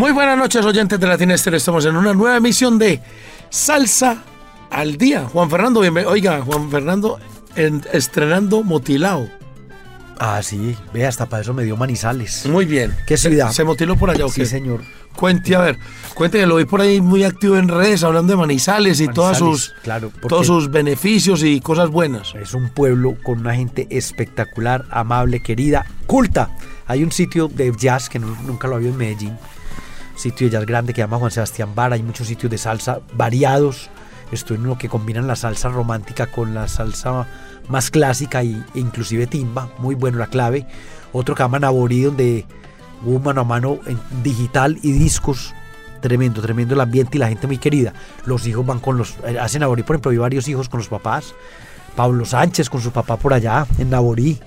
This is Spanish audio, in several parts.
Muy buenas noches, oyentes de Latina Estéreo. Estamos en una nueva emisión de Salsa al Día. Juan Fernando, bienvenido. Oiga, Juan Fernando, en- estrenando Motilao. Ah, sí, ve, hasta para eso me dio manizales. Muy bien. ¿Qué ciudad? ¿Se motiló por allá o Sí, qué? señor. Cuente, a ver, cuente que lo vi por ahí muy activo en redes, hablando de Manizales y todas Manizales, sus, claro, todos sus beneficios y cosas buenas. Es un pueblo con una gente espectacular, amable, querida, culta. Hay un sitio de jazz que nu- nunca lo había en Medellín. Sitio de jazz grande que llama Juan Sebastián Vara. Hay muchos sitios de salsa variados. Estoy en uno que combinan la salsa romántica con la salsa más clásica y, e inclusive timba. Muy bueno la clave. Otro que llama Naborí donde hubo mano a mano en digital y discos. Tremendo, tremendo el ambiente y la gente muy querida. Los hijos van con los... eh, Hacen Naborí, por ejemplo, hay varios hijos con los papás. Pablo Sánchez con su papá por allá en Naborí.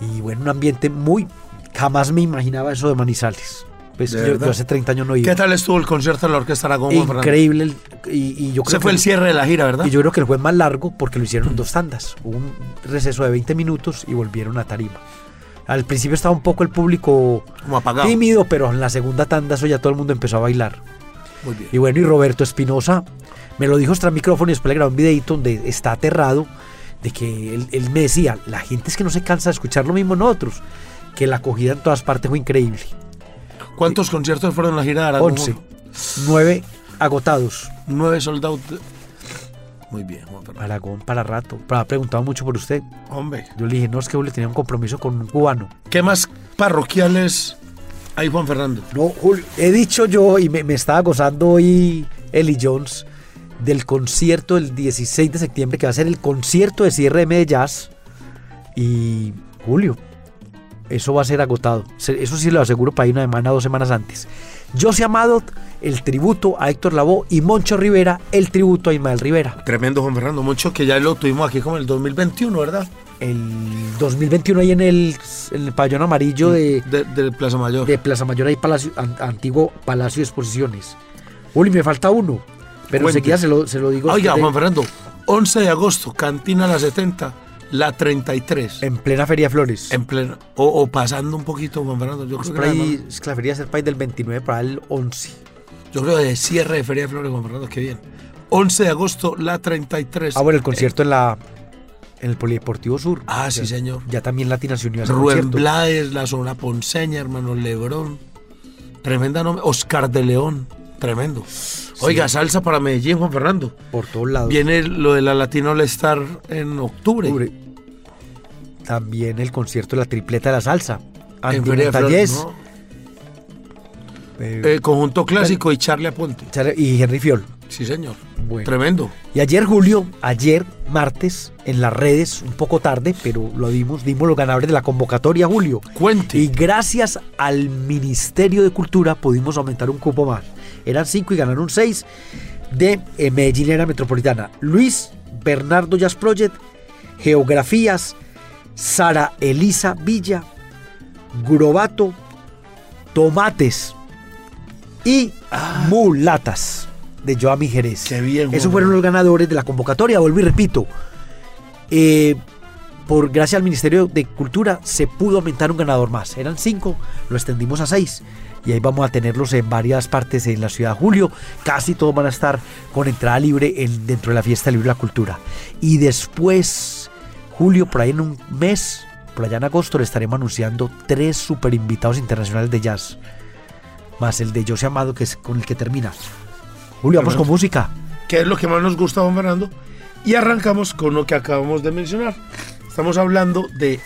Y bueno, un ambiente muy... Jamás me imaginaba eso de Manizales. Pues ¿De yo, hace 30 años no iba. ¿Qué tal estuvo el concierto de la Orquesta Aragón? Increíble. el- y, y yo creo fue que- el cierre de la gira, ¿verdad? y yo creo que el fue más largo porque lo hicieron en dos tandas. Hubo un receso de 20 minutos y volvieron a tarima. Al principio estaba un poco el público Como apagado. tímido, pero en la segunda tanda eso ya todo el mundo empezó a bailar. Muy bien. Y bueno, y Roberto Espinosa me lo dijo tras micrófono y después le grabó un videito donde está aterrado de que él, él me decía, la gente es que no se cansa de escuchar lo mismo nosotros, que la acogida en todas partes fue increíble. ¿Cuántos conciertos fueron en la gira de Aragón? 11, 9 agotados. Nueve soldados. Muy bien, Juan Fernando. Aragón para rato. Pero ha preguntado mucho por usted. Hombre, Yo le dije, no, es que Julio tenía un compromiso con un cubano. ¿qué más parroquiales hay, Juan Fernando? No, Julio, he dicho yo y me, me estaba gozando hoy Eli Jones del concierto del 16 de septiembre que va a ser el concierto de cierre de Medellín. Y Julio, eso va a ser agotado. Eso sí lo aseguro para ir una semana, dos semanas antes. José Amado, el tributo a Héctor Lavoe y Moncho Rivera, el tributo a Ismael Rivera. Tremendo, Juan Fernando. Mucho que ya lo tuvimos aquí como en el 2021, ¿verdad? El 2021 ahí en el, en el pabellón amarillo de, De, de Plaza Mayor. de Plaza Mayor, ahí Palacio, an- antiguo Palacio de Exposiciones. Uli, me falta uno, pero Cuente. enseguida se lo, se lo digo. Oiga, Juan Fernando, 11 de agosto, Cantina La 70, La 33. En plena Feria Flores. En pleno. O, o pasando un poquito, Juan Fernando. Yo creo, que ahí, es que la feria es el país del 29 para el 11. yo creo de cierre de Feria de Flores, Juan Fernando, qué bien. 11 de agosto, La 33. Ah, bueno, el concierto en la en el Polideportivo Sur. Ah, sí, señor. Ya también Latina se unió a ese Rubén. Blades, La Zona Ponceña, hermano Lebrón. Tremenda nombre. Oscar de León. Tremendo. Oiga, salsa para Medellín, Juan Fernando. Por todos lados. Viene lo de la Latino All Star en octubre. Octubre. También el concierto de la tripleta de la salsa. En Andy Flores, Montañez, ¿no? eh, Eh, conjunto clásico y Charlie Aponte. Y Henry Fiol. Sí, señor. Bueno. Tremendo. Y ayer, Julio, ayer, martes, en las redes, un poco tarde, pero lo dimos, dimos los ganadores de la convocatoria, Julio. Cuente. Y gracias al Ministerio de Cultura pudimos aumentar un cupo más. Eran cinco y ganaron seis de eh, Medellín Era Metropolitana. Luis Bernardo Jazz Project, Geografías, Sara Elisa Villa, Grobato, Tomates y Mulatas de Joami Jerez. Qué bien, Esos fueron los ganadores de la convocatoria. Vuelvo y repito. eh, por gracias al Ministerio de Cultura se pudo aumentar un ganador más. Eran cinco, lo extendimos a seis. Y ahí vamos a tenerlos en varias partes en la ciudad. Julio, casi todos van a estar con entrada libre en- dentro de la fiesta libre de la cultura. Y después, Julio, por ahí en un mes, por allá en agosto, le estaremos anunciando tres super invitados internacionales de jazz. Más el de José Amado, que es con el que termina. Julio, vamos con música. ¿Qué es lo que más nos gusta, Juan Fernando? Y arrancamos con lo que acabamos de mencionar. Estamos hablando de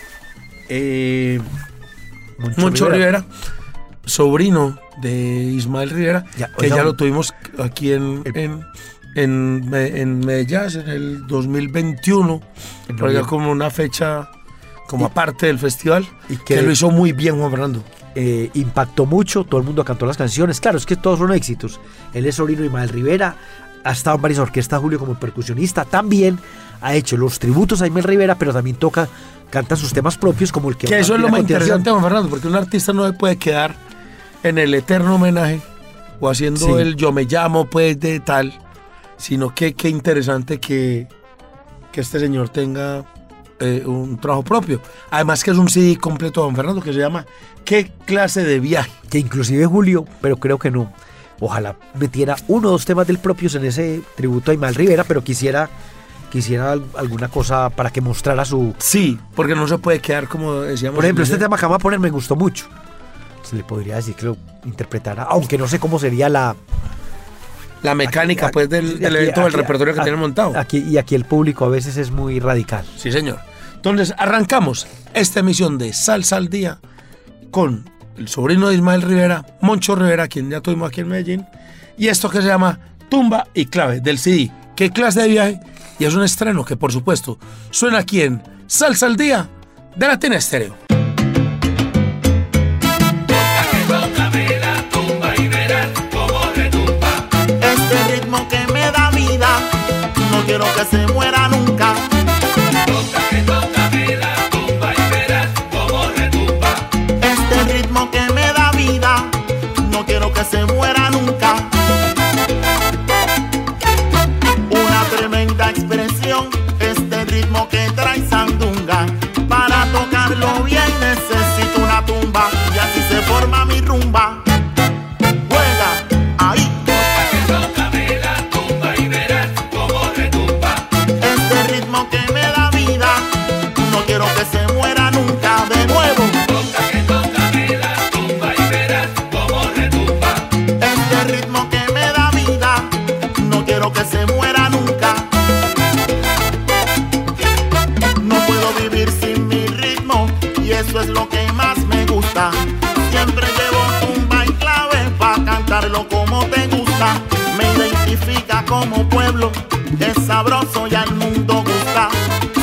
eh, Moncho Rivera. sobrino de Ismael Rivera, Ya, que ya lo tuvimos aquí en, el- en, en, Me- en Medellín en el 2021, En por allá noviembre. como una fecha como aparte del festival, y que, que- lo hizo muy bien Juan Fernando. eh, impactó mucho, todo el mundo cantó las canciones. Claro, es que todos son éxitos. Él es sobrino de Ismael Rivera, ha estado en varias orquestas, Julio, como percusionista. También ha hecho los tributos a Ismael Rivera, pero también toca, canta sus temas propios, como el que Que eso es lo más interesante, Juan Fernando, porque un artista no se puede quedar en el eterno homenaje o haciendo Sí. el yo me llamo, pues, de tal, sino que qué interesante que, que este señor tenga eh, un trabajo propio. Además que es un CD completo, Juan Fernando, que se llama ¿Qué clase de viaje? Que inclusive Julio, pero creo que no. Ojalá metiera uno o dos temas del propios en ese tributo a Ismael Rivera, pero quisiera, quisiera al- alguna cosa para que mostrara su, Sí, porque no se puede quedar como decíamos. Por ejemplo, este tema que vamos a poner me gustó mucho. Se le podría decir que lo interpretara, aunque no sé cómo sería la... La mecánica, aquí- pues, del, del aquí- evento, del repertorio que tienen montado. Aquí, y aquí el público a veces es muy radical. Sí, señor. Entonces, arrancamos esta emisión de Salsa al Día con el sobrino de Ismael Rivera, Moncho Rivera, quien ya tuvimos aquí en Medellín, y esto que se llama Tumba y Clave del CD. ¿Qué clase de viaje? Y es un estreno que, por supuesto, suena aquí en Salsa al Día de Latina Estéreo. Este ritmo que me da vida, no quiero que se muera nunca. Este ritmo que me da vida, no quiero que se muera nunca. Me identifica como pueblo, es sabroso y al mundo gusta.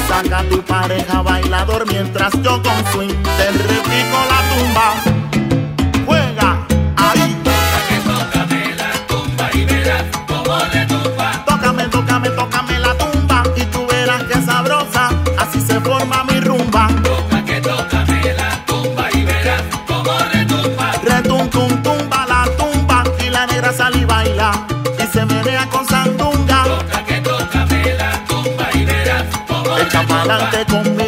Saca a tu pareja bailador mientras yo con swing te repico la tumba. Pa'lante con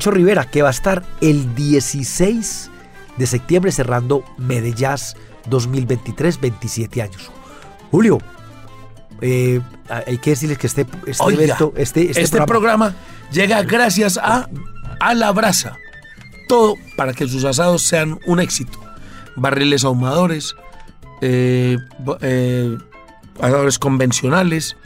Mucho Rivera, que va a estar el 16 de septiembre cerrando Medellín 2023, 27 años. Julio, eh, hay que decirles que este, este Oiga, evento, este, este este, programa- programa, llega gracias a A la Brasa. Todo para que sus asados sean un éxito. Barriles ahumadores, eh, eh, asadores convencionales,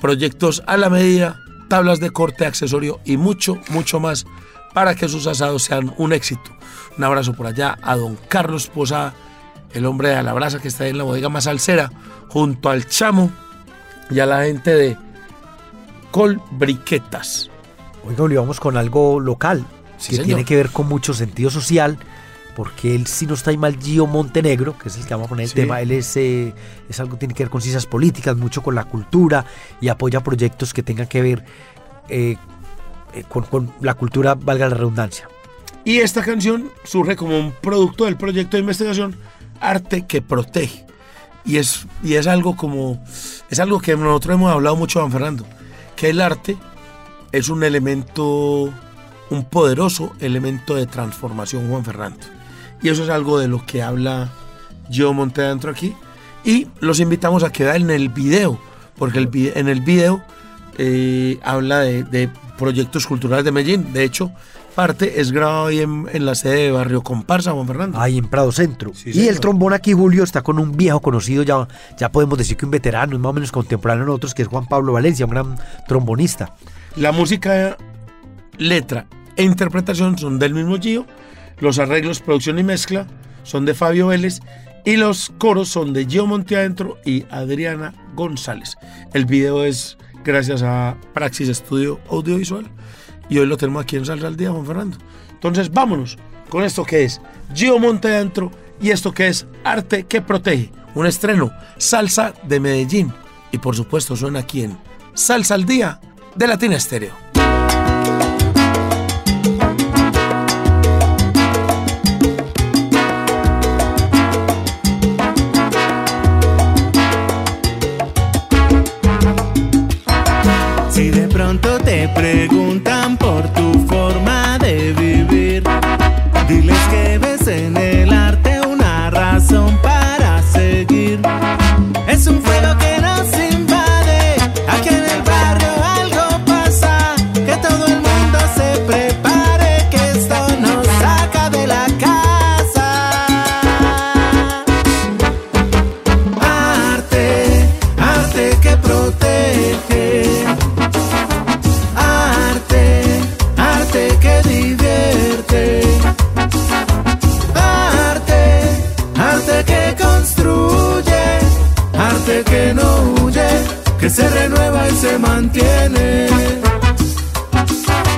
proyectos a la medida, tablas de corte, accesorio y mucho, mucho más para que sus asados sean un éxito. Un abrazo por allá a don Carlos Posada, el hombre de la Brasa que está ahí en la bodega más alcera, junto al chamo y a la gente de Colbriquetas. Oiga, Julio, vamos con algo local, Sí, que señor. tiene que ver con mucho sentido social, porque él, si no está ahí mal, Gio Montenegro, que es el que vamos a poner el Sí. tema, él es, eh, es algo que tiene que ver con ciencias políticas, mucho con la cultura y apoya proyectos que tengan que ver eh, eh, con, con la cultura, valga la redundancia. Y esta canción surge como un producto del proyecto de investigación Arte que Protege. Y es, y es algo como. Es algo que nosotros hemos hablado mucho, Juan Fernando. Que el arte es un elemento. Un poderoso elemento de transformación, Juan Fernando. Y eso es algo de lo que habla yo monté adentro aquí. Y los invitamos a quedar en el video. Porque el, en el video eh, habla de, de proyectos culturales de Medellín. De hecho, parte es grabado ahí en, en la sede de Barrio Comparsa, Juan Fernando. Ahí en Prado Centro. Sí, y señor. el trombón aquí, Julio, está con un viejo conocido, ya, ya podemos decir que un veterano, y más o menos contemporáneo a nosotros, que es Juan Pablo Valencia, un gran trombonista. La música, letra e interpretación son del mismo Gio. Los arreglos, producción y mezcla son de Fabio Vélez. Y los coros son de Gio Monteadentro y Adriana González. El video es gracias a Praxis Estudio Audiovisual. Y hoy lo tenemos aquí en Salsa al Día, Juan Fernando. Entonces vámonos con esto que es Gio Monteadentro y esto que es Arte que Protege. Un estreno, Salsa de Medellín. Y por supuesto suena aquí en Salsa al Día de Latina Estéreo. Preguntan por tu forma de vivir, diles que que se renueva y se mantiene.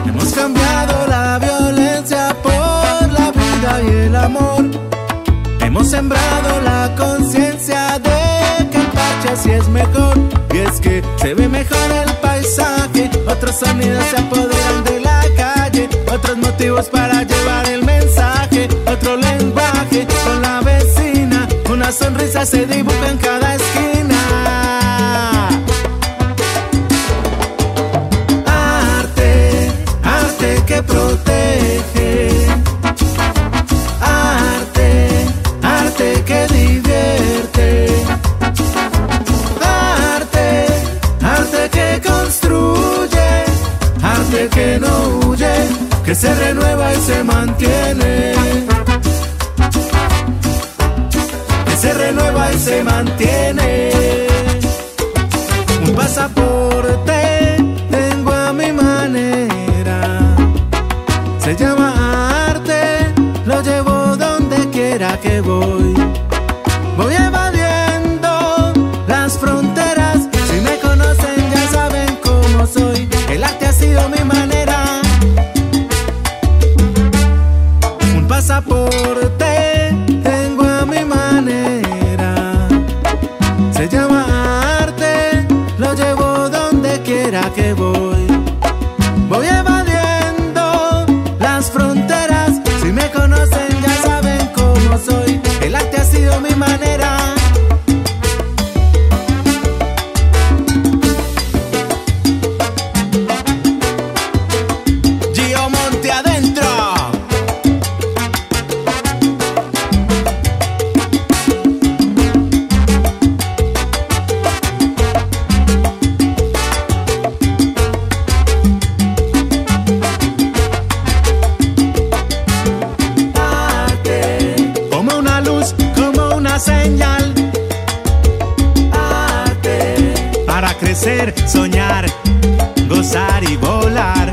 Hemos cambiado la violencia por la vida y el amor. Hemos sembrado la conciencia de que el parche así es mejor. Y es que se ve mejor el paisaje. Otros sonidos se apoderan de la calle. Otros motivos para llevar el mensaje. Otro lenguaje con la vecina. Una sonrisa se dibuja en cada se renueva y se mantiene. Se renueva y se mantiene. Un pasaporte tengo a mi manera. Se llama arte, lo llevo donde quiera que. Voy y volar.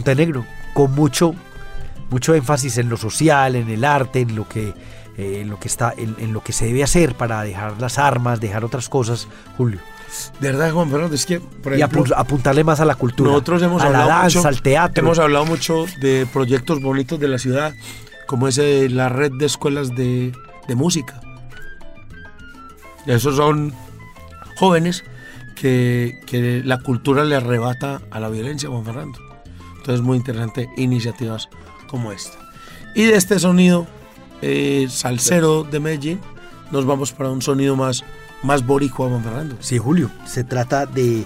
Montenegro, con mucho, mucho énfasis en lo social, en el arte, en lo que, eh, en lo que está, en, en lo que se debe hacer para dejar las armas, dejar otras cosas, Julio. De verdad, Juan Fernando, es que, por y ejemplo, apuntarle más a la cultura, nosotros hemos a la danza, mucho, al teatro. Hemos hablado mucho de proyectos bonitos de la ciudad, como ese la red de escuelas de, de música. Esos son jóvenes que, que la cultura le arrebata a la violencia, Juan Fernando. Entonces, muy interesante iniciativas como esta. Y de este sonido eh, salsero de Medellín, nos vamos para un sonido más, más boricua, Juan Fernando. Sí, Julio. Se trata de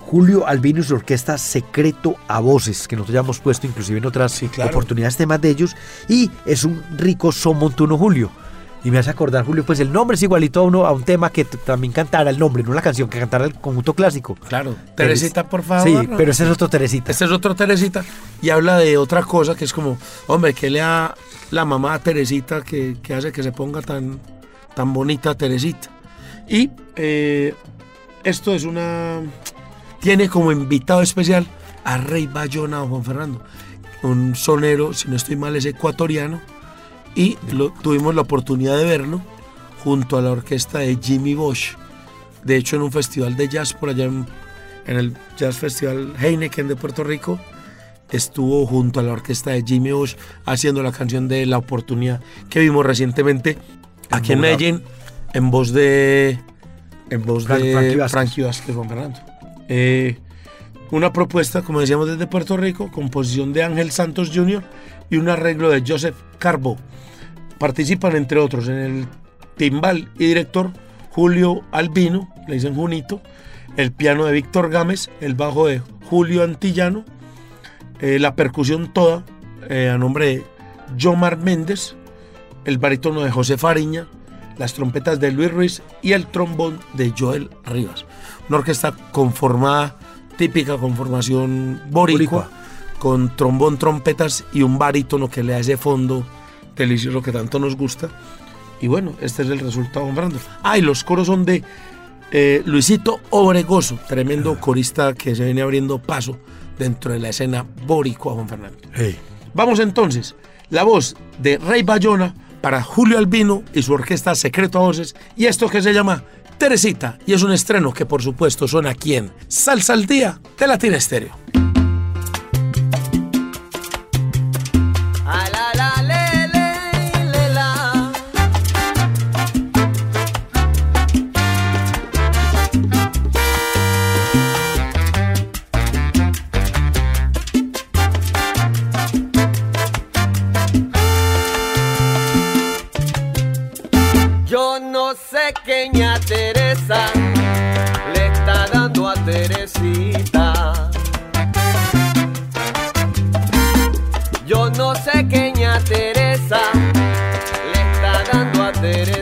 Julio Albino y su orquesta Secreto a Voces, que nosotros ya hemos puesto inclusive en otras claro. oportunidades temas de ellos. Y es un rico son montuno, Julio. Y me hace acordar, Julio, pues el nombre es igualito a uno a un tema que también cantara el nombre, no la canción, que cantara el conjunto clásico. Claro. Teresita, por favor. Sí, pero ese es otro Teresita. Este es otro Teresita y habla de otra cosa que es como, hombre, que le da la mamá a Teresita que, que hace que se ponga tan, tan bonita Teresita. Y eh, esto es una. Tiene como invitado especial a Rey Bayona, Juan Fernando, un sonero, si no estoy mal, es ecuatoriano. Y lo, tuvimos la oportunidad de verlo junto a la orquesta de Jimmy Bosch. De hecho, en un festival de jazz por allá en, en el Jazz Festival Heineken de Puerto Rico, estuvo junto a la orquesta de Jimmy Bosch haciendo la canción de La Oportunidad que vimos recientemente aquí en Bogotá. Medellín, en voz de en voz de Frankie Vázquez. Frankie Vázquez Juan Fernando. Eh, una propuesta, como decíamos, desde Puerto Rico, composición de Ángel Santos Jr. y un arreglo de Joseph Carbo. Participan, entre otros, en el timbal y director Julio Albino, le dicen Junito, el piano de Víctor Gámez, el bajo de Julio Antillano, eh, la percusión toda eh, a nombre de Jomar Méndez, el barítono de José Fariña, las trompetas de Luis Ruiz y el trombón de Joel Rivas. Una orquesta conformada, típica conformación boricua, Boricua. Con trombón, trompetas y un barítono que le ese fondo delicioso que tanto nos gusta. Y bueno, este es el resultado, Juan Fernando. Ah, y los coros son de eh, Luisito Obregoso, tremendo corista que se viene abriendo paso dentro de la escena boricua, Juan Fernando. Vamos entonces, la voz de Rey Bayona para Julio Albino y su orquesta Secreto a Voces, y esto que se llama Teresita, y es un estreno que por supuesto suena aquí en Salsa al Día de Latina Estéreo. No sé qué ña Teresa le está dando a Teresita. Yo no sé qué ña Teresa le está dando a Teresita.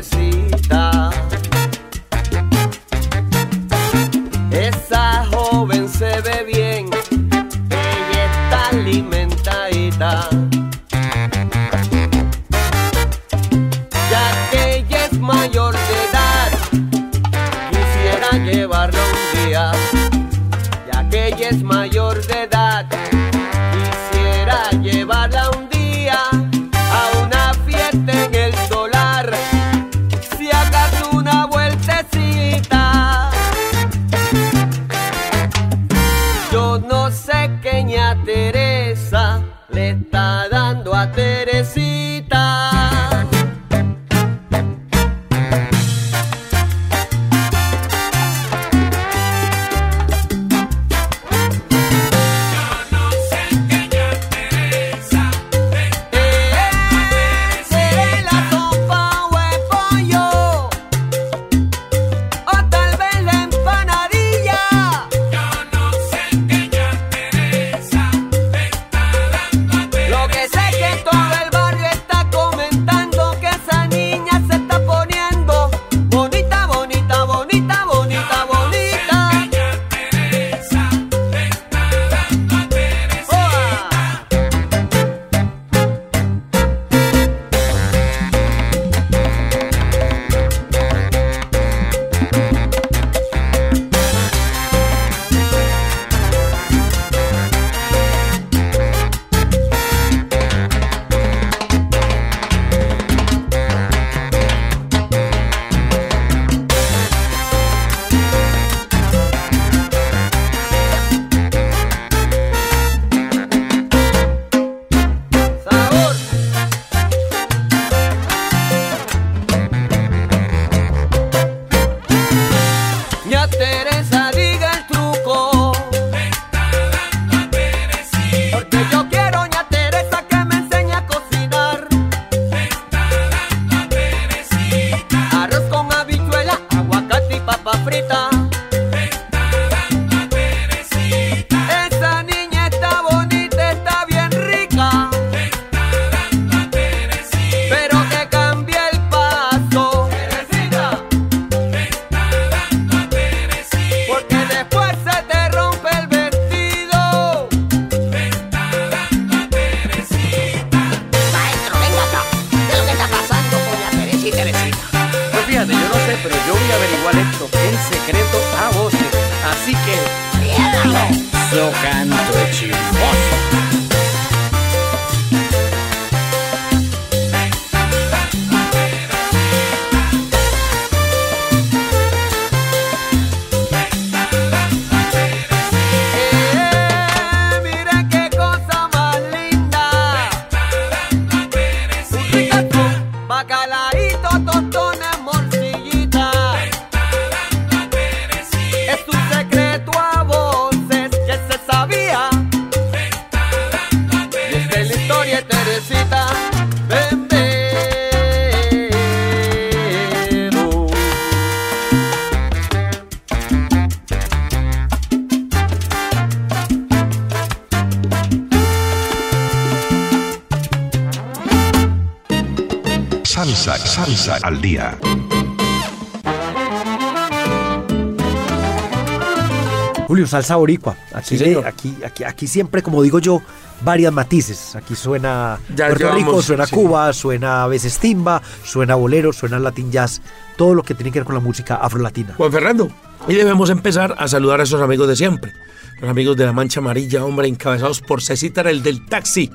Salsa boricua. Aquí, Sí, señor. aquí, aquí, aquí siempre, como digo yo, varias matices. Aquí suena Ya Puerto llevamos, Rico, suena sí. Cuba, suena a veces timba, suena bolero, suena latin jazz, todo lo que tiene que ver con la música afrolatina. Juan Fernando. Y debemos empezar a saludar a esos amigos de siempre. Los amigos de la Mancha Amarilla, hombre, encabezados por Cecitar, el del taxi.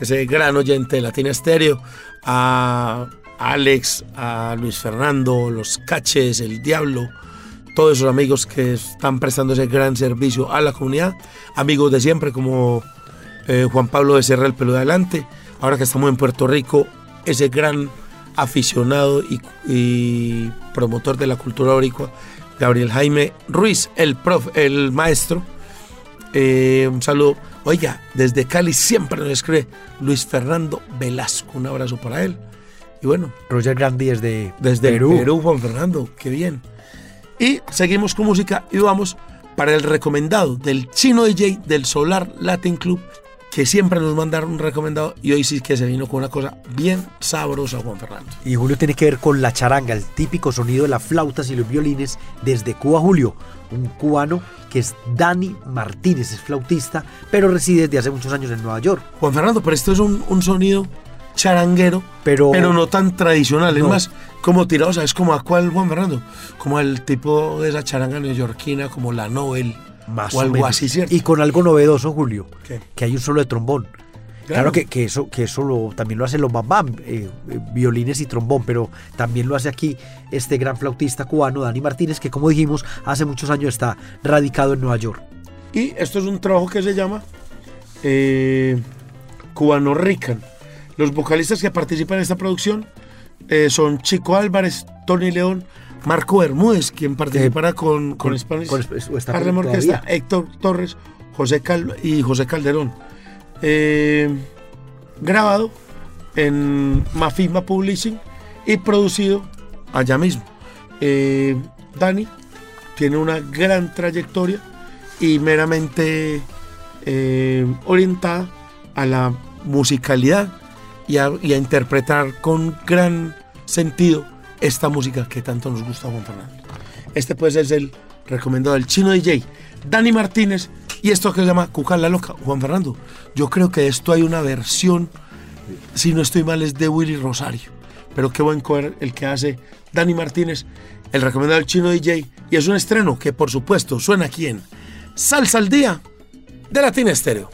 Ese gran oyente de Latina Estéreo. A Alex, a Luis Fernando, los Caches, el Diablo. Todos esos amigos que están prestando ese gran servicio a la comunidad. Amigos de siempre como eh, Juan Pablo de Serra, el pelo de adelante. Ahora que estamos en Puerto Rico, ese gran aficionado y, y promotor de la cultura boricua, Gabriel Jaime Ruiz, el prof, el maestro. Eh, un saludo. Oiga, desde Cali siempre nos escribe Luis Fernando Velasco. Un abrazo para él. Y bueno, Roger Grandi desde, desde Perú. Perú. Juan Fernando, qué bien. Y seguimos con música y vamos para el recomendado del chino DJ del Solar Latin Club, que siempre nos mandaron un recomendado y hoy sí que se vino con una cosa bien sabrosa, Juan Fernando. Y Julio tiene que ver con la charanga, el típico sonido de las flautas y los violines desde Cuba, Julio. Un cubano que es Dani Martínez, es flautista, pero reside desde hace muchos años en Nueva York. Juan Fernando, pero esto es un, un sonido charanguero, Pero, pero no tan tradicional. Es más, como tirado, ¿sabes? Como a cuál, Juan Fernando? Como el tipo de esa charanga neoyorquina, como la Nobel más o algo menos. así, ¿cierto? Y con algo novedoso, Julio, ¿Qué? que hay un solo de trombón. Claro, que, que eso, que eso lo- también lo hacen los bambam, eh, eh, violines y trombón, pero también lo hace aquí este gran flautista cubano, Dani Martínez, que como dijimos, hace muchos años está radicado en Nueva York. Y esto es un trabajo que se llama eh, Cubano Rican. Los vocalistas que participan en esta producción eh, son Chico Álvarez, Tony León, Marco Bermúdez, quien participará con, con, con- Spanish con está Harlem. Orquesta, Héctor Torres, José Cal y José Calderón. Eh, grabado en Mafima Publishing y producido allá mismo. Eh, Dani tiene una gran trayectoria y meramente eh, orientada a la musicalidad y a, interpretar con gran sentido esta música que tanto nos gusta a Juan Fernando. Este pues es el recomendado del chino DJ, Dani Martínez, y esto que se llama Cuca la Loca. Juan Fernando, yo creo que esto hay una versión, si no estoy mal, es de Willy Rosario. Pero qué buen cover el que hace Dani Martínez, el recomendado del chino DJ, y es un estreno que por supuesto suena aquí en Salsa al Día de Latina Estéreo.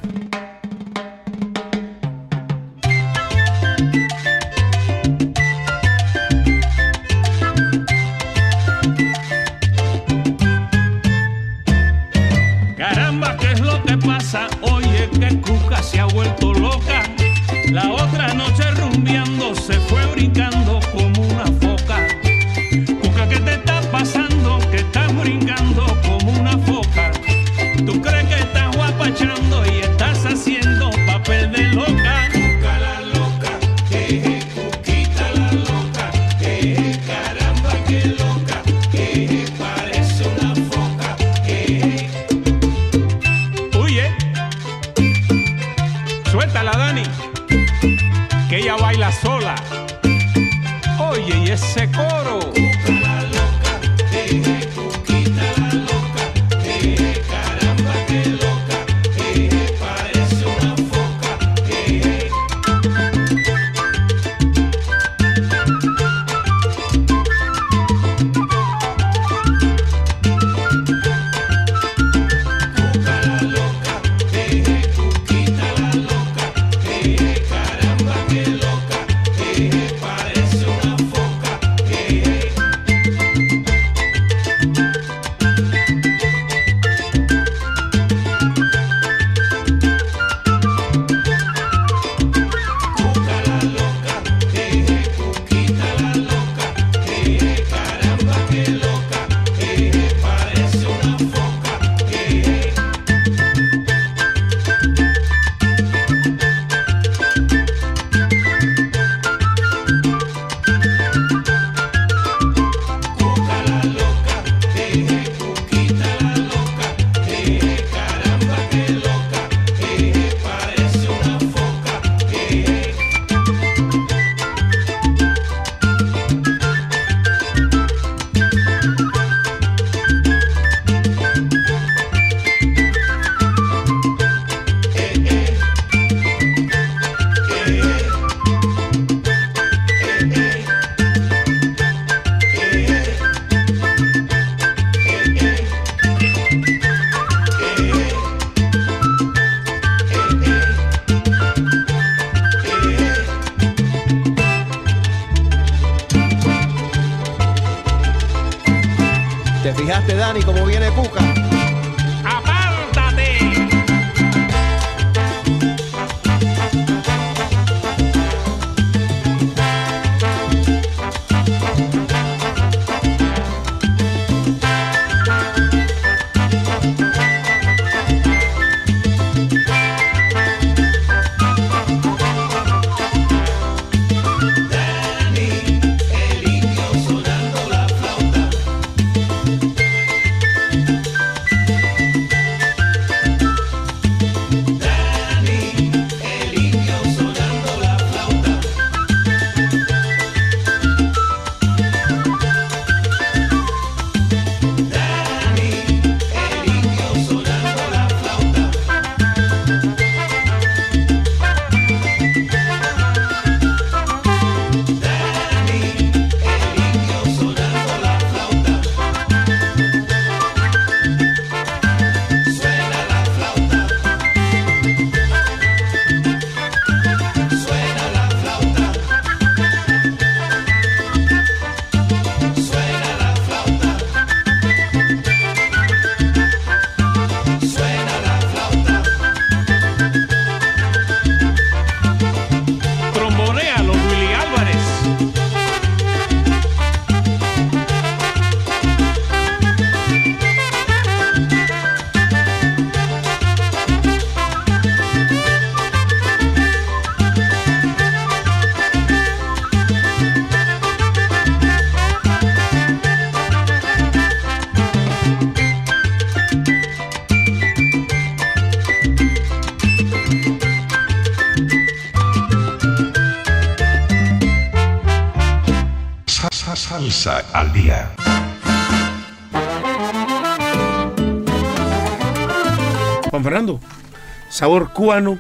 Cubano,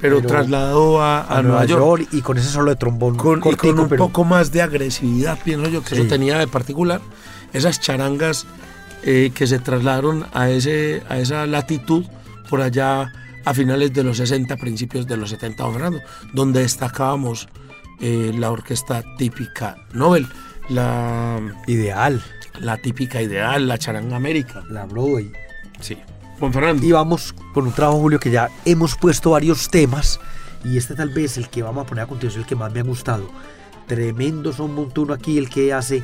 pero, Pero trasladado a, a a Nueva York. y con ese solo de trombón con, y cortico, con un pero- poco más de agresividad, pienso yo, que Sí. eso tenía de particular. Esas charangas eh, que se trasladaron a, ese, a esa latitud por allá a finales de los 60, principios de los 70, don Fernando, donde destacábamos eh, la orquesta típica Nobel, la ideal, la típica ideal, la charanga América. la Broadway. Sí. Juan Fernando. Y vamos con un trabajo, Julio, que ya hemos puesto varios temas. Y este tal vez el que vamos a poner a continuación, el que más me ha gustado. Tremendo son montuno aquí, el que hace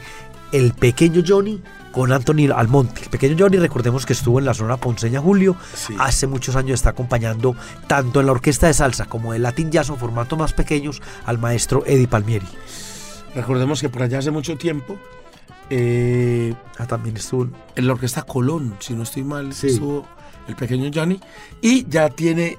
el pequeño Johnny con Anthony Almonte. El pequeño Johnny, recordemos que estuvo en la zona ponceña Julio. Hace muchos años está acompañando tanto en la orquesta de salsa como en Latin Jazz en formatos más pequeños al maestro Eddie Palmieri. Recordemos que por allá hace mucho tiempo eh, Ah, también estuvo en la orquesta Colón, si no estoy mal, estuvo el pequeño Johnny. Y ya tiene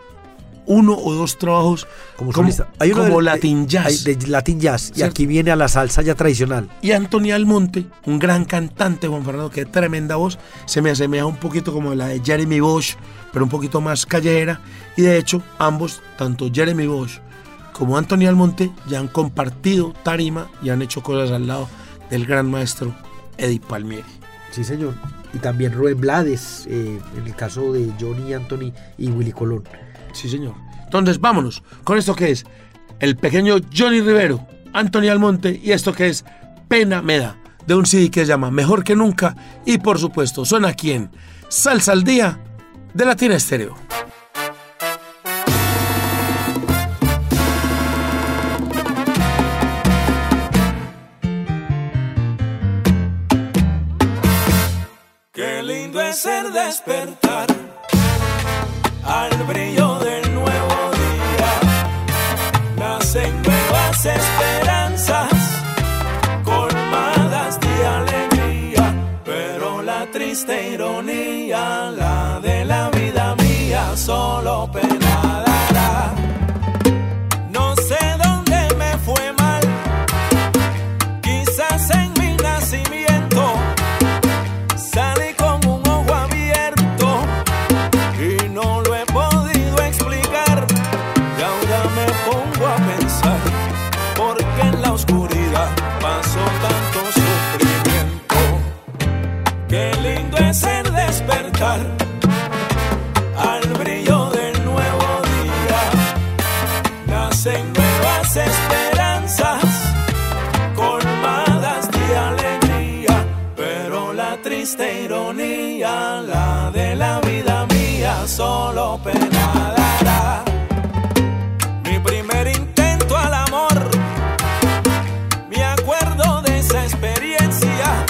uno o dos trabajos como, como. Hay uno como de- Latin de- Jazz. hay de Latin Jazz. Y ¿Cierto? aquí viene a la salsa ya tradicional. Y Anthony Almonte, un gran cantante, Juan Fernando, que tremenda voz, se me asemeja un poquito como la de Jeremy Bosch, pero un poquito más callejera. Y de hecho, ambos, tanto Jeremy Bosch como Anthony Almonte, ya han compartido tarima y han hecho cosas al lado del gran maestro Eddie Palmieri. Sí, señor. Y también Rubén Blades, eh, en el caso de Johnny Anthony y Willy Colón. Sí, señor. Entonces, vámonos con esto que es el pequeño Johnny Rivero, Anthony Almonte y esto que es Pena Me Da, de un CD que se llama Mejor que Nunca y por supuesto suena aquí en Salsa al Día de Latina Estéreo. Despertar al brillo del nuevo día. Nacen nuevas esperanzas esta ironía, la de la vida mía solo penará. Mi primer intento al amor, me acuerdo de esa experiencia.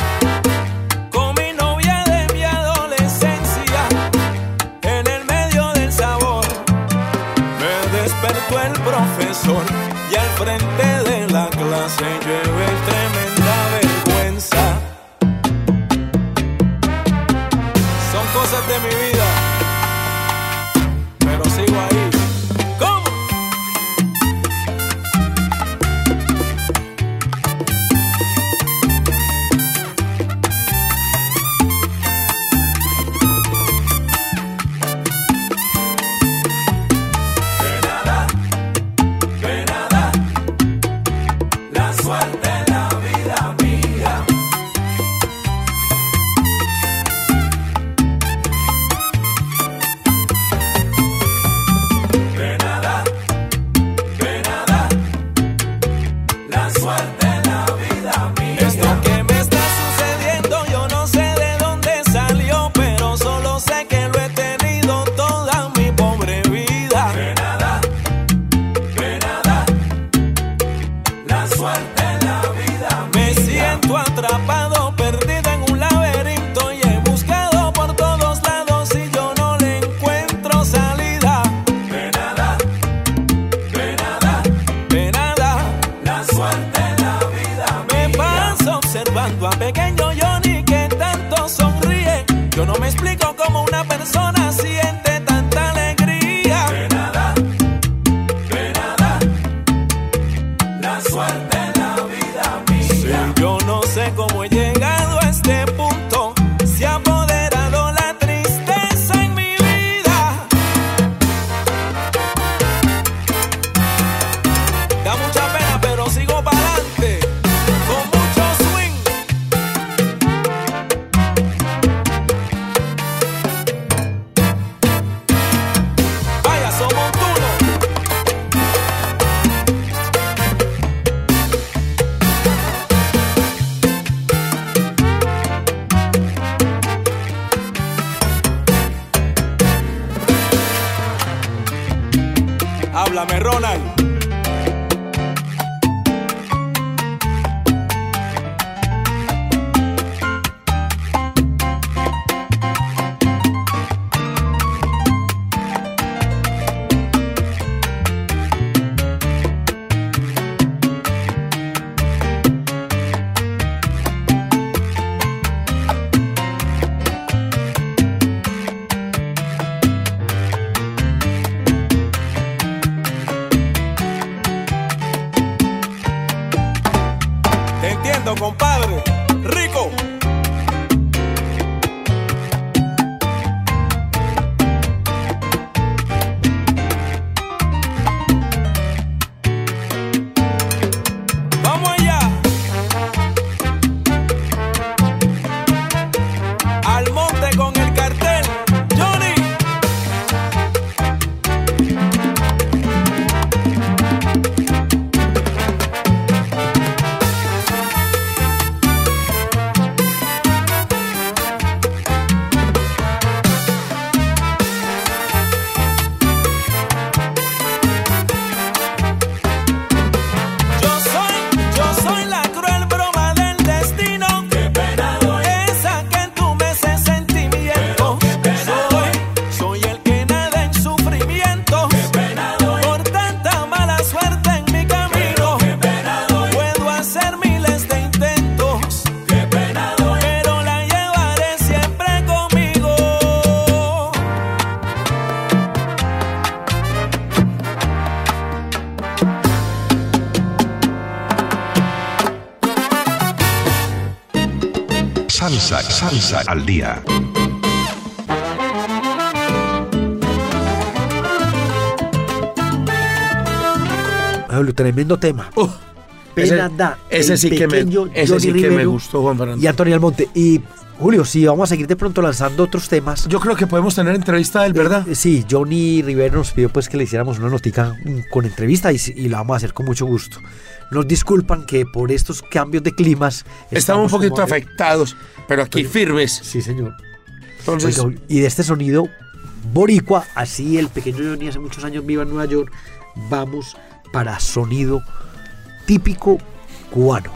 Con mi novia de mi adolescencia, en el medio del sabor, me despertó el profesor. llegando a pequeño Salsa al día. Ah, Pablo, tremendo tema. Uh, Pena ese, da, ese sí que me, ese sí que me gustó, Juan Fernando. Y Antonio Almonte. Y Julio, sí, vamos a seguir de pronto lanzando otros temas. Yo creo que podemos tener entrevista del verdad. Eh, sí, Johnny Rivero nos pidió pues que le hiciéramos una notica mm, con entrevista y, y la vamos a hacer con mucho gusto. Nos disculpan que por estos cambios de climas Estamos un poquito como- afectados, pero aquí Pero- firmes. Sí, señor. Entonces, Oiga, y de este sonido boricua, así el pequeño Johnny hace muchos años viva en Nueva York, vamos para sonido típico cubano.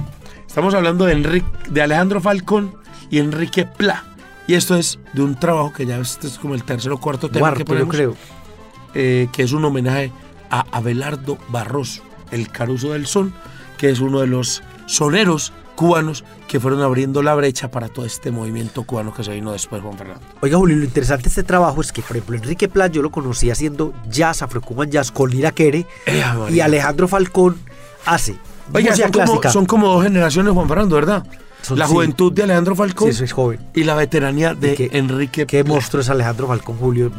estamos hablando de, Enrique, de Alejandro Falcón y Enrique Pla. Y esto es de un trabajo que ya este es como el tercer o cuarto tema Cuarto, que yo ponemos, creo. eh, que es un homenaje a Abelardo Barroso, el Caruso del Son, que es uno de los soneros cubanos que fueron abriendo la brecha para todo este movimiento cubano que se vino después, Juan Fernando. Oiga, Julio, lo interesante de este trabajo es que, por ejemplo, Enrique Pla yo lo conocí haciendo jazz, afrocuban jazz con Lira Quere Eh, y. Alejandro Falcón hace Oiga, música son como, son como dos generaciones, Juan Fernando, ¿verdad? Son- la sí. juventud de Alejandro Falcón Sí, soy joven. y la veteranía de que- Enrique Qué monstruo es Alejandro Falcón, Julio.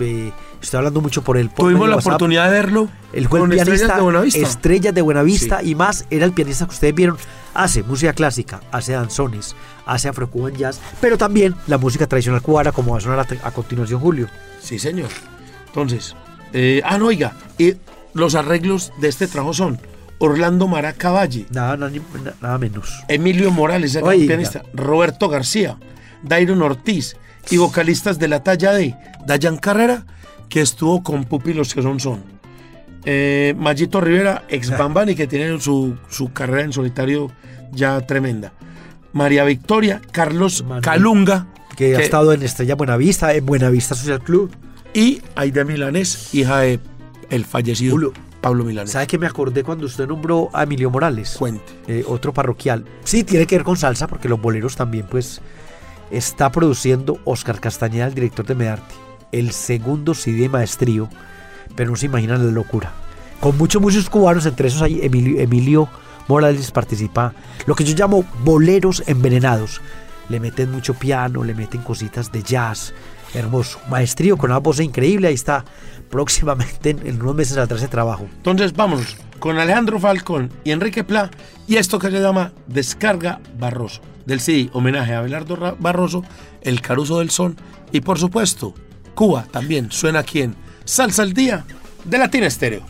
Estoy hablando mucho por él. por Tuvimos la WhatsApp. oportunidad de verlo el con pianista Estrellas de Buenavista. Estrellas de Buenavista y más era el pianista que ustedes vieron. Hace música clásica, hace danzones, hace afro-cuban jazz, pero también la música tradicional cubana, como va a sonar a, a continuación, Julio. Sí, señor. Entonces, eh, ah, no, oiga, y los arreglos de este trabajo son Orlando Maracavalli, Nada, nada, menos. Emilio Morales, el Oiga. pianista, Roberto García, Dairon Ortiz y vocalistas de la talla de Dayan Carrera, que estuvo con Pupilos que son son. Eh, Mayito Rivera, ex Bambani, que tiene su, su carrera en solitario ya tremenda. María Victoria, Carlos Calunga, Que, ha estado en Estrella Buenavista, en Buenavista Social Club. y Aida Milanés, hija de el fallecido Pablo Milanés. ¿Sabe que me acordé cuando usted nombró a Emilio Morales? Cuente. eh, otro parroquial. Sí, tiene que ver con salsa, porque los boleros también, pues, está produciendo Oscar Castañeda, el director de Medarte, el segundo CD de maestrío, pero no se imaginan la locura. Con muchos músicos cubanos, entre esos hay Emilio, Emilio Morales participa, lo que yo llamo boleros envenenados. Le meten mucho piano, le meten cositas de jazz, hermoso. Maestrío con una voz increíble, ahí está. Próximamente, en, unos meses saldrá ese trabajo. Entonces vámonos con Alejandro Falcón y Enrique Pla y esto que se llama Descarga Barroso. Del CD, homenaje a Abelardo Ra- Barroso, El Caruso del Son y por supuesto, Cuba también suena aquí en Salsa al Día de Latina Estéreo.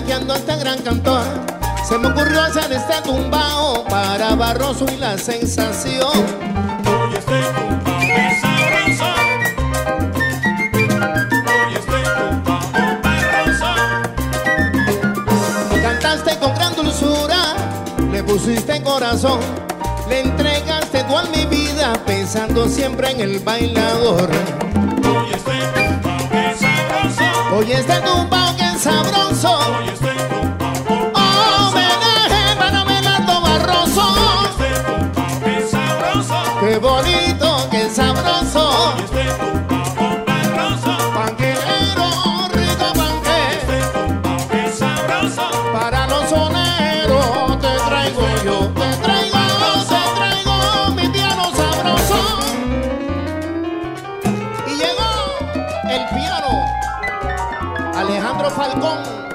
Homenajeando a esta gran cantor, se me ocurrió hacer este tumbao para Barroso y la sensación. Cantaste con gran dulzura, le pusiste corazón, le entregaste tu alma y vida pensando siempre en el bailador. Oye este tumbao que es sabroso. Abelardo Barroso. Qué bonito, qué sabroso. Panquero, rico panque. Para los soneros te traigo yo, te traigo, te traigo mi piano sabroso. Y llegó el piano. Alejandro Falcón.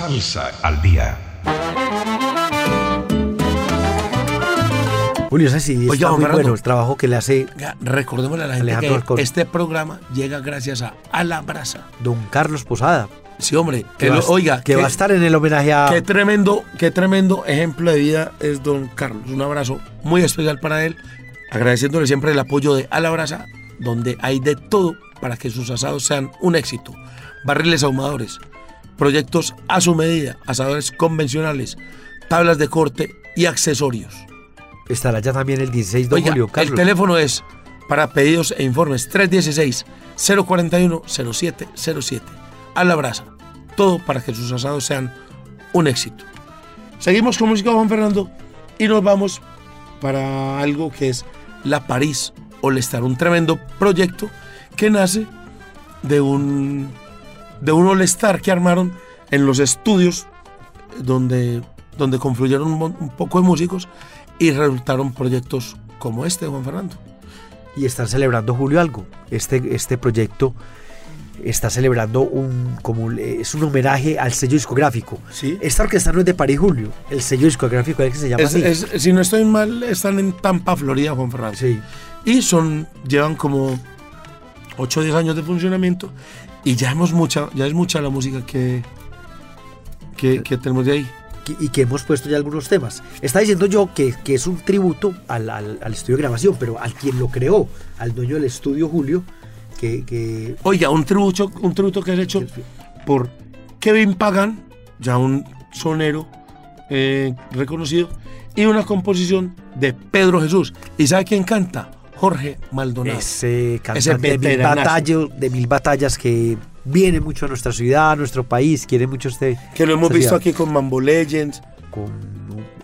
Salsa al día. Julio, ese sí está Oiga, muy Fernando. bueno el trabajo que le hace Recordémosle a la gente Alejandro que Alcón. este programa llega gracias a A la Brasa. don Carlos Posada. Sí, hombre. Que el- va, a- oiga, que va a estar en el homenaje a... Qué tremendo, qué tremendo ejemplo de vida es don Carlos. Un abrazo muy especial para él, agradeciéndole siempre el apoyo de A la Brasa, donde hay de todo para que sus asados sean un éxito. Barriles ahumadores, proyectos a su medida, asadores convencionales, tablas de corte y accesorios. Estará ya también el 16 de Oiga, julio, el teléfono es para pedidos e informes 316-041-0707. A la brasa. Todo para que sus asados sean un éxito. Seguimos con música Juan Fernando y nos vamos para algo que es la París All Star, un tremendo proyecto que nace de un de un All Star que armaron en los estudios donde, donde confluyeron un, un poco de músicos y resultaron proyectos como este, Juan Fernando. Y están celebrando, Julio, algo. Este, este proyecto está celebrando un, como, es un homenaje al sello discográfico. Sí. Esta orquesta no es de París, Julio. El sello discográfico es que se llama Es- así. es- si no estoy mal, están en Tampa, Florida, Juan Fernando. Sí. Y son, llevan como 8 o 10 años de funcionamiento y ya hemos mucha, ya es mucha la música que, que, que tenemos de ahí. y que hemos puesto ya algunos temas. Está diciendo yo que, que es un tributo al, al- al estudio de grabación, pero al quien lo creó, al dueño del estudio, Julio, que, que Oiga, un tributo, un tributo que es hecho por Kevin Pagan, ya un sonero eh, reconocido, y una composición de Pedro Jesús. ¿Y sabe quién canta? Jorge Maldonado. ese cantante Ese de mil, batallas, de mil batallas que viene mucho a nuestra ciudad, a nuestro país, quiere mucho este... Que lo hemos visto ciudad. aquí con Mambo Legends. Con,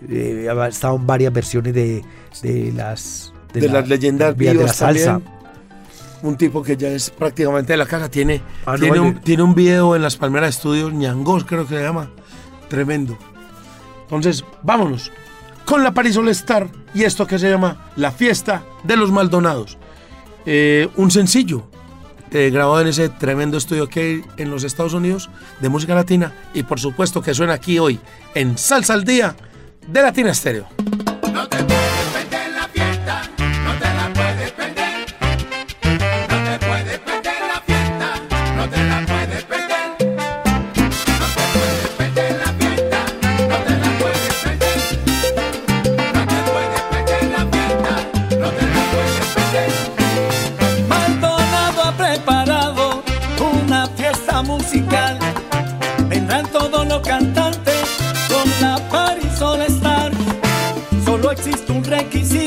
eh, en varias versiones de, de las... de, la- las leyendas vivas de la salsa. también. Un tipo que ya es prácticamente de la casa. Tiene, Ah, no, tiene, un, de- tiene un video en las Palmeras Estudios, Ñangos creo que se llama. Tremendo. Entonces, vámonos con la Paris All Star y esto que se llama La Fiesta de los Maldonados. Eh, un sencillo eh, grabado en ese tremendo estudio que hay en los Estados Unidos de música latina y por supuesto que suena aquí hoy en Salsa al Día de Latina Estéreo. Requisito,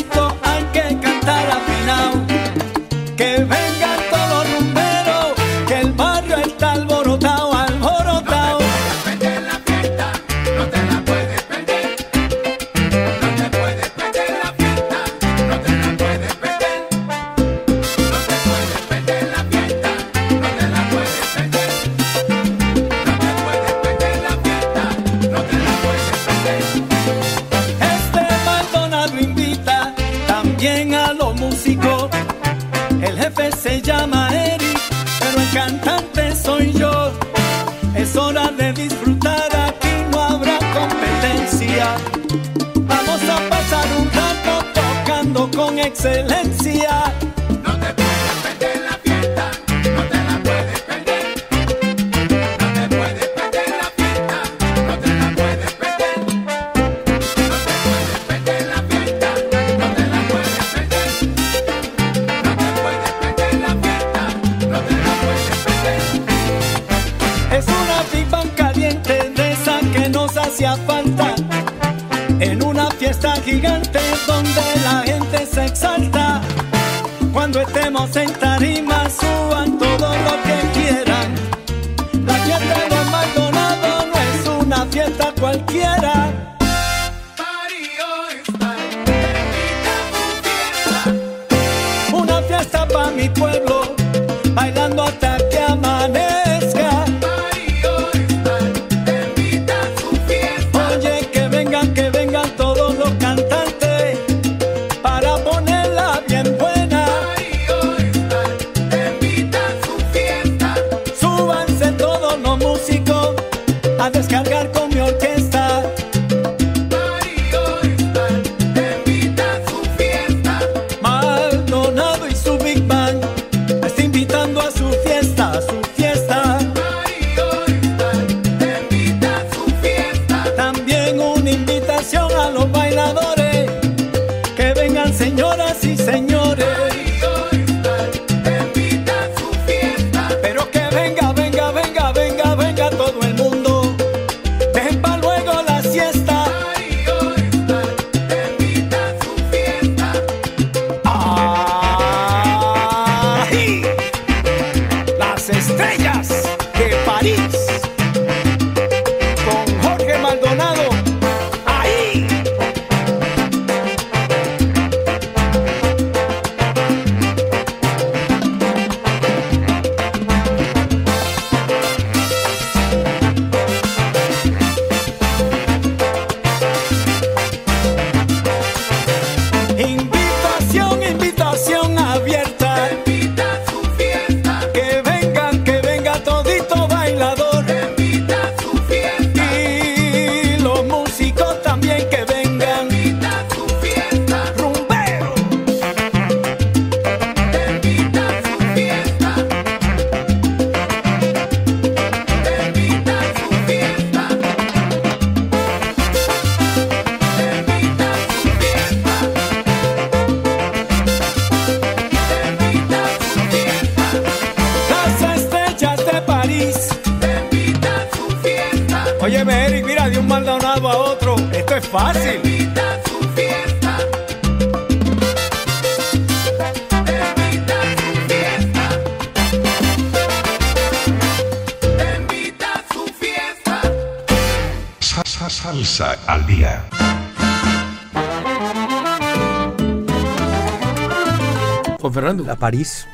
a los bailadores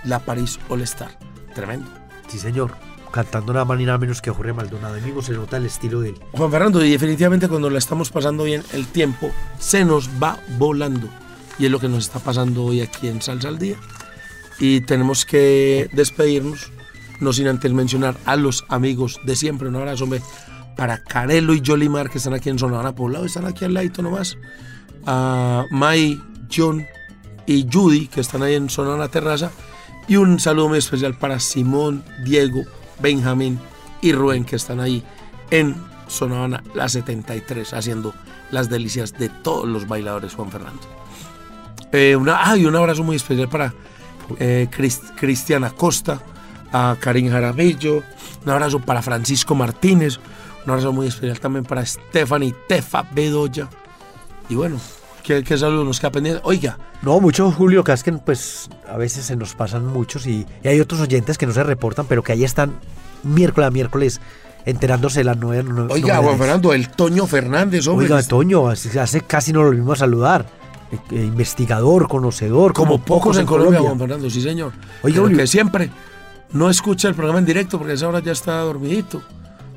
La París All Star. Tremendo. Sí, señor. Cantando nada más ni nada menos que Jorge Maldonado. Mismo se nota el estilo de él. Juan Fernando, y definitivamente cuando la estamos pasando bien, el tiempo se nos va volando. Y es lo que nos está pasando hoy aquí en Salsa al Día. Y tenemos que despedirnos, no sin antes mencionar a los amigos de siempre. Un abrazo hombre, para Carelo y Jolimar, que están aquí en Sonora Poblado, están aquí al ladito nomás. A Mai, John y Judy, que están ahí en Sonora Terraza. Y un saludo muy especial para Simón, Diego, Benjamín y Rubén, que están ahí en Sonora La 73, haciendo las delicias de todos los bailadores, Juan Fernando. Eh, una, ah, y un abrazo muy especial para eh, Cris- Cristiana Costa, a Karin Jaramillo, un abrazo para Francisco Martínez, un abrazo muy especial también para Stephanie Tefa Bedoya. Y bueno, ¿Qué, qué saludo nos queda pendiente? Oiga, No, mucho Julio, que que pues a veces se nos pasan muchos y, y hay otros oyentes que no se reportan, pero que ahí están miércoles a miércoles enterándose de las nueve. no- oiga, Juan. Fernando, el Toño Fernández, hombre. Oiga, Toño, hace casi no lo volvimos a saludar. Eh, eh, investigador, conocedor, como pocos en Colombia, Juan Fernando, sí, señor. Oiga, Julio. que siempre no escucha el programa en directo porque a esa hora ya está dormidito.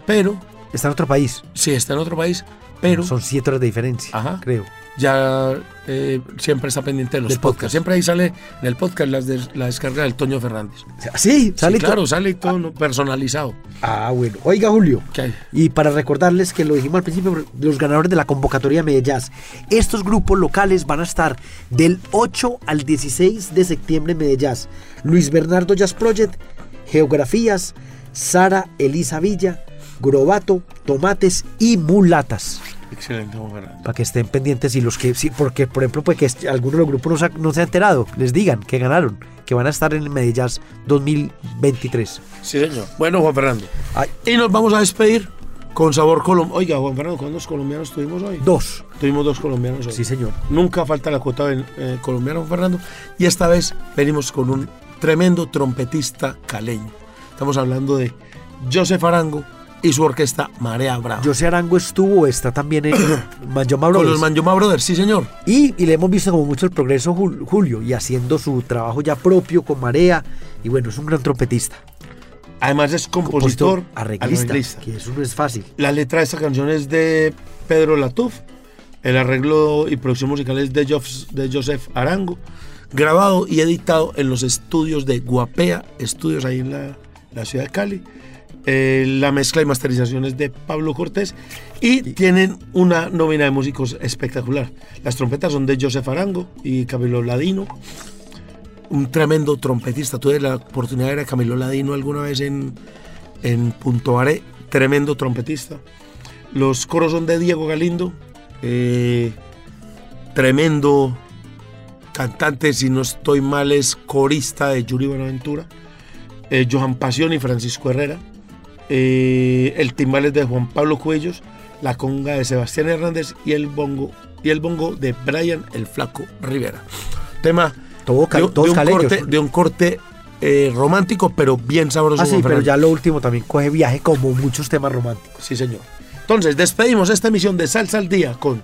Pero. Está en otro país. Sí, está en otro país, pero. Son siete horas de diferencia, creo. Ya eh, siempre está pendiente de los podcasts. podcast. Siempre ahí sale en el podcast las de- la descarga del Toño Fernández. Sí, sale claro, todo. sale todo ¿no? personalizado. Ah, bueno. Oiga, Julio. ¿Qué hay? Y para recordarles que lo dijimos al principio, los ganadores de la convocatoria Medellaz. Estos grupos locales van a estar del 8 al 16 de septiembre en Medellaz. Luis Bernardo Jazz Project, Geografías, Sara Elisa Villa, Grobato, Tomates y Mulatas. Excelente, Juan Fernando. Para que estén pendientes y los que, sí, porque por ejemplo, pues que algunos de los grupos no se, ha- no se han enterado, les digan que ganaron, que van a estar en el Medellaz 2023. Sí, señor. Bueno, Juan Fernando. Y nos vamos a despedir con sabor colombiano. Oiga, Juan Fernando, ¿cuántos colombianos tuvimos hoy? Dos. Tuvimos dos colombianos hoy. Sí, señor. Nunca falta la cuota de, eh, colombiano, Juan Fernando. Y esta vez venimos con un tremendo trompetista caleño. Estamos hablando de Joseph Arango y su orquesta Marea Brava. José Arango estuvo, está también en Manjoma Con Brothers. los Manjoma Brothers, sí, señor. Y, y le hemos visto como mucho el progreso Jul- Julio y haciendo su trabajo ya propio con Marea. Y bueno, es un gran trompetista. Además es compositor, arreglista, arreglista. que eso no es fácil. La letra de esta canción es de Pedro Latuf. El arreglo y producción musical es de, de Joseph Arango. Grabado y editado en los estudios de Guapea, estudios ahí en la, la ciudad de Cali. Eh, la mezcla y masterización es de Pablo Cortés. Y tienen una nómina de músicos espectacular. Las trompetas son de Joseph Arango y Camilo Ladino. Un tremendo trompetista. Tuve la oportunidad de ver a Camilo Ladino alguna vez en, en Punto Are. Tremendo trompetista. Los coros son de Diego Galindo. eh, tremendo cantante, si no estoy mal, es corista de Yuri Buenaventura. eh, Johan Pasión y Francisco Herrera. Eh, el timbal es de Juan Pablo Cuellos. La conga de Sebastián Hernández y el bongo y el bongo de Brian el Flaco Rivera. Tema Todo de, un- de corte, de un corte eh, romántico, pero bien sabroso. Ah, sí, pero ya lo último también coge viaje como muchos temas románticos. Sí, señor. Entonces, despedimos esta emisión de Salsa al Día con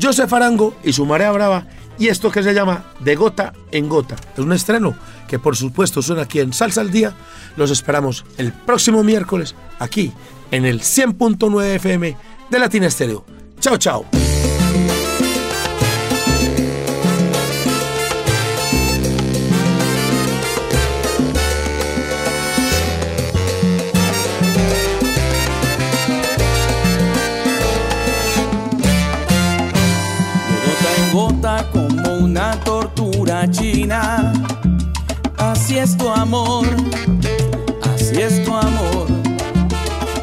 Joseph Arango y su Marea Brava y esto que se llama De Gota en Gota. Es un estreno que por supuesto suena aquí en Salsa al Día. Los esperamos el próximo miércoles aquí en el 100.9 FM de Latina Estéreo. Chao, chao. Como una tortura china. Así es tu amor, así es tu amor.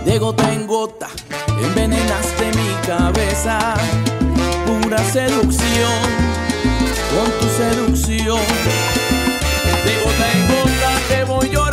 De gota en gota envenenaste mi cabeza. Pura seducción, con tu seducción. De gota en gota te voy llorando